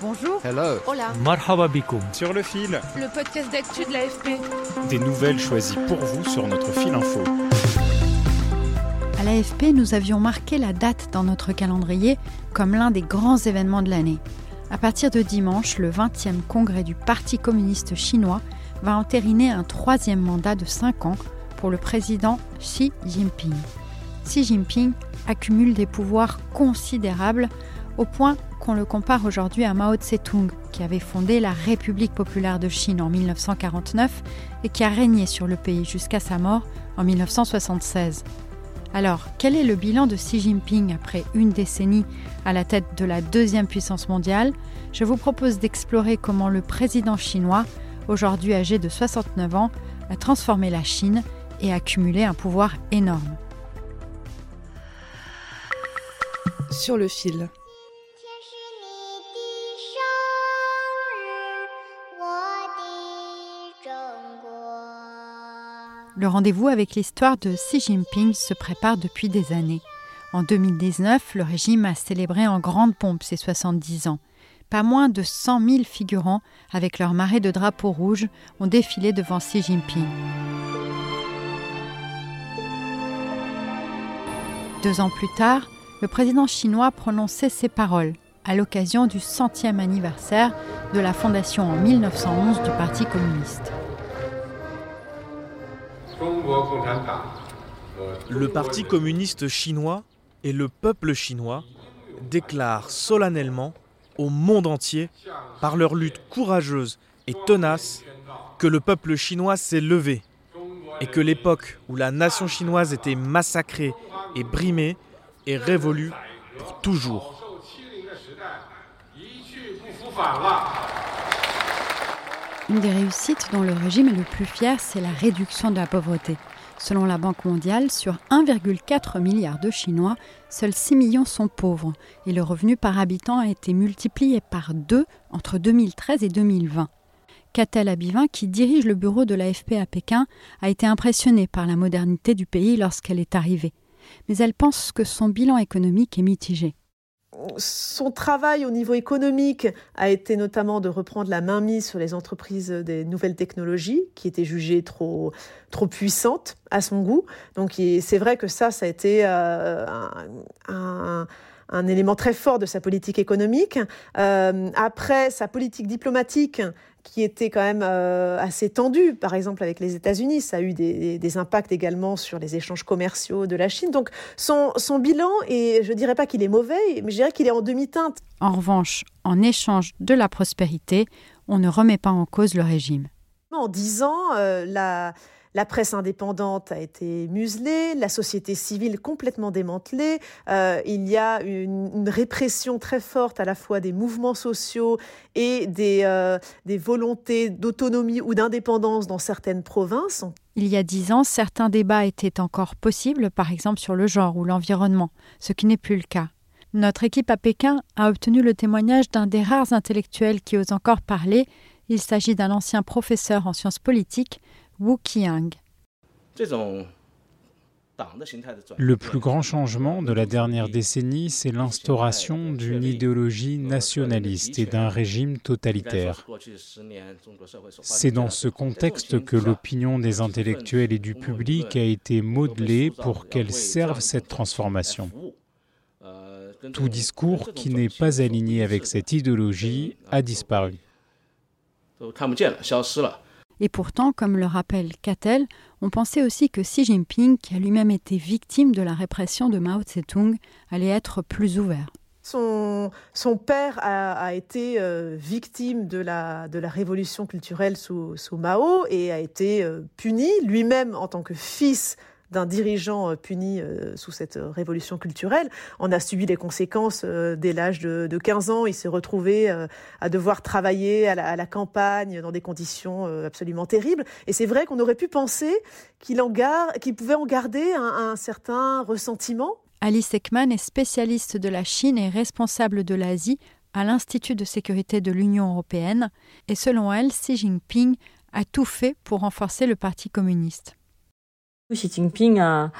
Bonjour. Hello. Hola. Marhaba bikoum. Sur le fil, Le podcast d'actu de l'AFP. des nouvelles choisies pour vous sur notre fil info. À l'AFP, nous avions marqué la date dans notre calendrier comme l'un des grands événements de l'année. À partir de dimanche, le 20e congrès du Parti communiste chinois va entériner un troisième mandat de 5 ans pour le président Xi Jinping. Xi Jinping accumule des pouvoirs considérables au point qu'on le compare aujourd'hui à Mao Tse-tung, qui avait fondé la République populaire de Chine en 1949 et qui a régné sur le pays jusqu'à sa mort en 1976. Alors, quel est le bilan de Xi Jinping après une décennie à la tête de la deuxième puissance mondiale? Je vous propose d'explorer comment le président chinois, aujourd'hui âgé de 69 ans, a transformé la Chine et accumulé un pouvoir énorme. Sur le fil. Le rendez-vous avec l'histoire de Xi Jinping se prépare depuis des années. En 2019, le régime a célébré en grande pompe ses 70 ans. Pas moins de 100 000 figurants, avec leur marée de drapeaux rouges, ont défilé devant Xi Jinping. Deux ans plus tard, le président chinois prononçait ces paroles à l'occasion du centième anniversaire de la fondation en 1911 du Parti communiste. Le Parti communiste chinois et le peuple chinois déclarent solennellement au monde entier, par leur lutte courageuse et tenace, que le peuple chinois s'est levé et que l'époque où la nation chinoise était massacrée et brimée est révolue pour toujours. Une des réussites dont le régime est le plus fier, c'est la réduction de la pauvreté. Selon la Banque mondiale, sur 1,4 milliard de Chinois, seuls 6 millions sont pauvres et le revenu par habitant a été multiplié par deux entre 2013 et 2020. Catel Abivin, qui dirige le bureau de l'AFP à Pékin, a été impressionnée par la modernité du pays lorsqu'elle est arrivée. Mais elle pense que son bilan économique est mitigé. Son travail au niveau économique a été notamment de reprendre la mainmise sur les entreprises des nouvelles technologies qui étaient jugées trop, trop puissantes à son goût. Donc c'est vrai que ça, ça a été euh, un, un, un, élément très fort de sa politique économique. Euh, après, sa politique diplomatique qui était quand même euh, assez tendue, par exemple avec les États-Unis. Ça a eu des, des, impacts également sur les échanges commerciaux de la Chine. Donc son, son bilan, et je ne dirais pas qu'il est mauvais, mais je dirais qu'il est en demi-teinte. En revanche, en échange de la prospérité, on ne remet pas en cause le régime. En dix ans, euh, la, la presse indépendante a été muselée, la société civile complètement démantelée. Euh, il y a une, répression très forte à la fois des mouvements sociaux et euh, des volontés d'autonomie ou d'indépendance dans certaines provinces. Il y a dix ans, certains débats étaient encore possibles, par exemple sur le genre ou l'environnement, ce qui n'est plus le cas. Notre équipe à Pékin a obtenu le témoignage d'un des rares intellectuels qui ose encore parler. Il s'agit d'un ancien professeur en sciences politiques, Wu Qiang. Le plus grand changement de la dernière décennie, c'est l'instauration d'une idéologie nationaliste et d'un régime totalitaire. C'est dans ce contexte que l'opinion des intellectuels et du public a été modelée pour qu'elle serve cette transformation. Tout discours qui n'est pas aligné avec cette idéologie a disparu. Et pourtant, comme le rappelle Catel, on pensait aussi que Xi Jinping, qui a lui-même été victime de la répression de Mao Tse-tung, allait être plus ouvert. Son, père a, été euh, victime de la, révolution culturelle sous, sous Mao et a été euh, puni lui-même en tant que fils d'un dirigeant puni sous cette révolution culturelle, en a subi les conséquences dès l'âge de, 15 ans. Il s'est retrouvé à devoir travailler à la, campagne dans des conditions absolument terribles. Et c'est vrai qu'on aurait pu penser qu'il pouvait en garder un, un certain ressentiment. Alice Ekman est spécialiste de la Chine et responsable de l'Asie à l'Institut de sécurité de l'Union européenne, et selon elle, Xi Jinping a tout fait pour renforcer le Parti communiste. Xi Jinping a,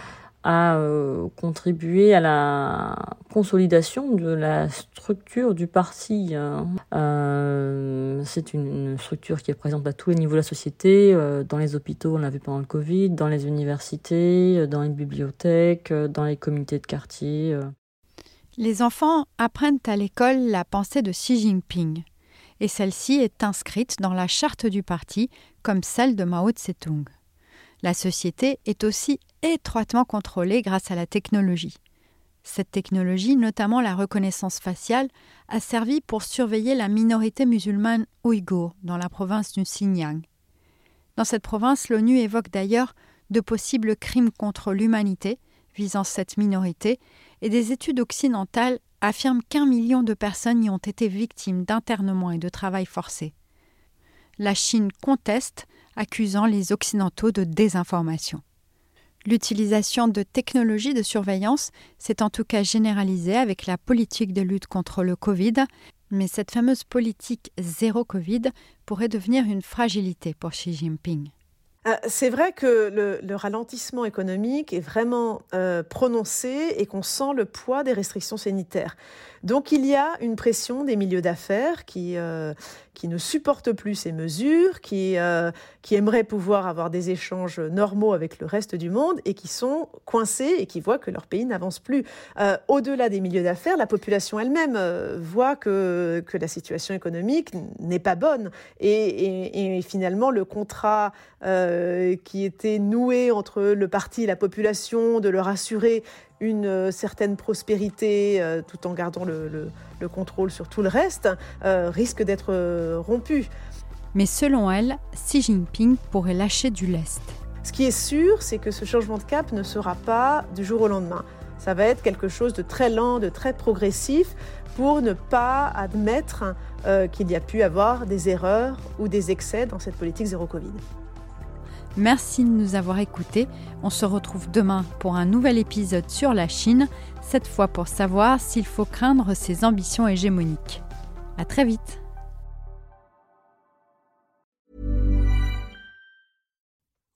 euh, contribué à la consolidation de la structure du parti. Hein. Euh, c'est une, structure qui est présente à tous les niveaux de la société, euh, dans les hôpitaux, on l'a vu pendant le Covid, dans les universités, dans les bibliothèques, dans les comités de quartier. Les enfants apprennent à l'école la pensée de Xi Jinping, et celle-ci est inscrite dans la charte du parti comme celle de Mao Tse-tung. La société est aussi étroitement contrôlée grâce à la technologie. Cette technologie, notamment la reconnaissance faciale, a servi pour surveiller la minorité musulmane ouïghour dans la province du Xinjiang. Dans cette province, l'ONU évoque d'ailleurs de possibles crimes contre l'humanité visant cette minorité et des études occidentales affirment qu'un million de personnes y ont été victimes d'internement et de travail forcé. La Chine conteste, accusant les Occidentaux de désinformation. L'utilisation de technologies de surveillance s'est en tout cas généralisée avec la politique de lutte contre le Covid, mais cette fameuse politique zéro Covid pourrait devenir une fragilité pour Xi Jinping. Euh, c'est vrai que le, ralentissement économique est vraiment euh, prononcé et qu'on sent le poids des restrictions sanitaires. Donc il y a une pression des milieux d'affaires qui, euh, qui ne supportent plus ces mesures, qui, qui aimeraient pouvoir avoir des échanges normaux avec le reste du monde et qui sont coincés et qui voient que leur pays n'avance plus. Au-delà des milieux d'affaires, la population elle-même voit que, que la situation économique n'est pas bonne et, et, finalement le contrat euh, qui était noué entre le parti et la population, de leur assurer une euh, certaine prospérité euh, tout en gardant le, contrôle sur tout le reste, risque d'être rompu. Mais selon elle, Xi Jinping pourrait lâcher du lest. Ce qui est sûr, c'est que ce changement de cap ne sera pas du jour au lendemain. Ça va être quelque chose de très lent, de très progressif, pour ne pas admettre qu'il y a pu avoir des erreurs ou des excès dans cette politique zéro Covid. Merci de nous avoir écoutés. On se retrouve demain pour un nouvel épisode sur la Chine, cette fois pour savoir s'il faut craindre ses ambitions hégémoniques. À très vite.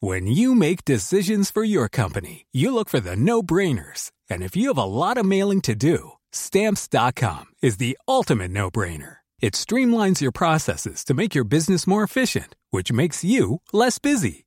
When you make decisions for your company, you look for the no-brainers. And if you have a lot of mailing to do, stamps.com is the ultimate no-brainer. It streamlines your processes to make your business more efficient, which makes you less busy.